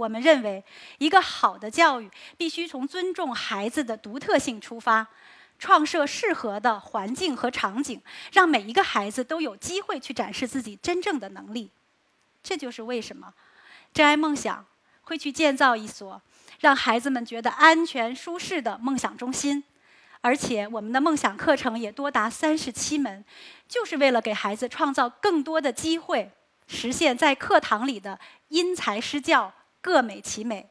我们认为，一个好的教育必须从尊重孩子的独特性出发，创设适合的环境和场景，让每一个孩子都有机会去展示自己真正的能力。这就是为什么真爱梦想会去建造一所让孩子们觉得安全舒适的梦想中心，而且我们的梦想课程也多达三十七门，就是为了给孩子创造更多的机会。实现在课堂里的因材施教，各美其美。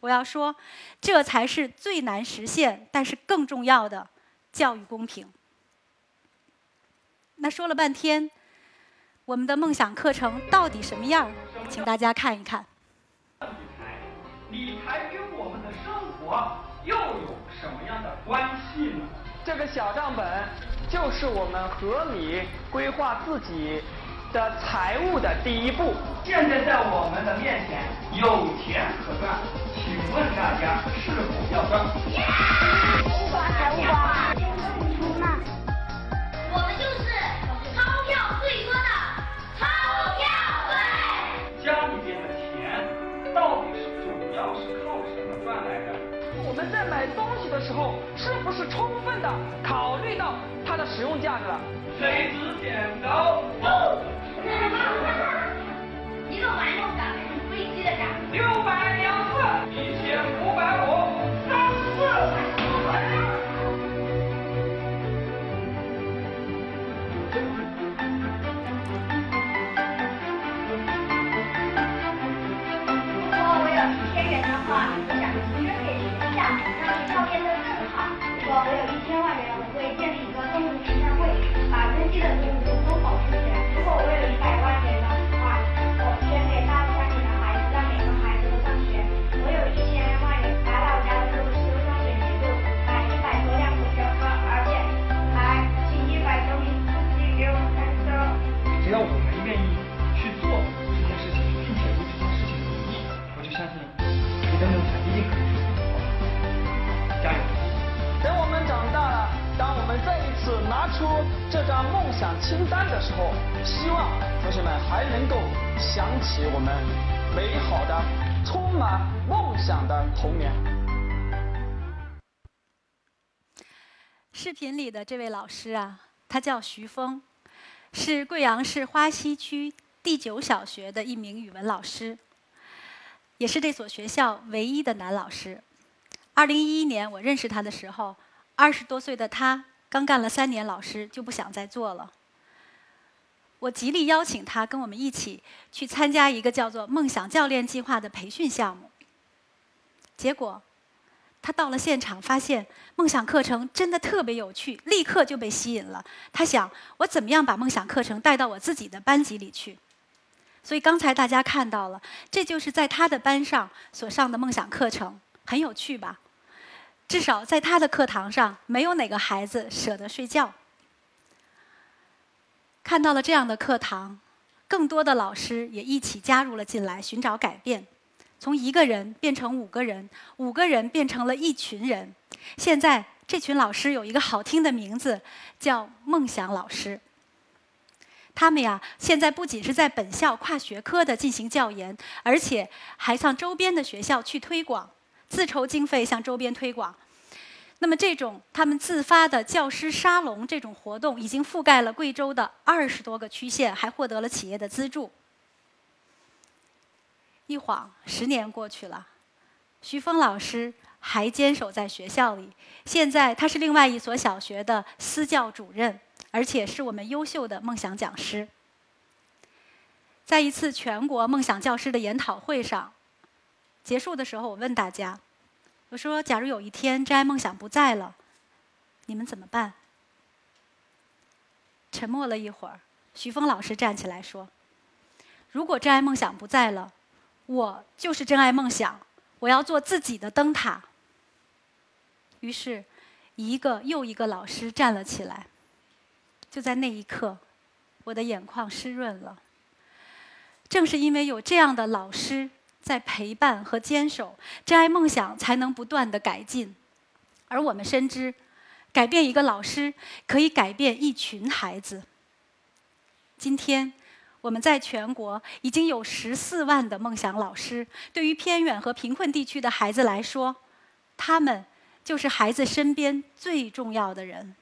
我要说，这才是最难实现，但是更重要的教育公平。那说了半天，我们的梦想课程到底什么样？请大家看一看。理财，理财跟我们的生活又有什么样的关系呢？这个小账本就是我们合理规划自己。的财务的第一步，现在在我们的面前有钱可赚，请问大家是否要赚？不管财务管，出嘛？我们就是钞票最多的钞票队。家里边的钱到底是主要是靠什么赚来的？我们在买东西的时候，是不是充分的考虑到它的使用价值了？谁值剪刀？建立一个动物慈善会，把珍稀的动物都保护起来。如果我有一百万元的话，我捐给大山里的孩子，让每个孩子都上学。我有一千万元，打老家的路修上水泥路，买一百多辆公交车，而且还请一百多名司机给我开车。只要我们愿意去做这件事情，并且为这件事情努力，我就相信你的梦想一定可以拿出这张梦想清单的时候，希望同学们还能够想起我们美好的、充满梦想的童年。视频里的这位老师啊，他叫徐峰，是贵阳市花溪区第九小学的一名语文老师，也是这所学校唯一的男老师。二零一一年我认识他的时候，二十多岁的他刚干了三年老师，就不想再做了。我极力邀请他跟我们一起去参加一个叫做“梦想教练计划”的培训项目。结果，他到了现场，发现梦想课程真的特别有趣，立刻就被吸引了。他想，我怎么样把梦想课程带到我自己的班级里去？所以刚才大家看到了，这就是在他的班上所上的梦想课程，很有趣吧？至少在他的课堂上，没有哪个孩子舍得睡觉。看到了这样的课堂，更多的老师也一起加入了进来，寻找改变。从一个人变成五个人，五个人变成了一群人。现在这群老师有一个好听的名字，叫“梦想老师”。他们呀，现在不仅是在本校跨学科的进行教研，而且还向周边的学校去推广，自筹经费向周边推广。那么，这种他们自发的教师沙龙这种活动，已经覆盖了贵州的二十多个区县，还获得了企业的资助。一晃十年过去了，徐峰老师还坚守在学校里。现在他是另外一所小学的私教主任，而且是我们优秀的梦想讲师。在一次全国梦想教师的研讨会上，结束的时候，我问大家。我说：“假如有一天真爱梦想不在了，你们怎么办？”沉默了一会儿，徐峰老师站起来说：“如果真爱梦想不在了，我就是真爱梦想，我要做自己的灯塔。”于是，一个又一个老师站了起来。就在那一刻，我的眼眶湿润了。正是因为有这样的老师。在陪伴和坚守，真爱梦想才能不断的改进。而我们深知，改变一个老师可以改变一群孩子。今天，我们在全国已经有十四万的梦想老师。对于偏远和贫困地区的孩子来说，他们就是孩子身边最重要的人。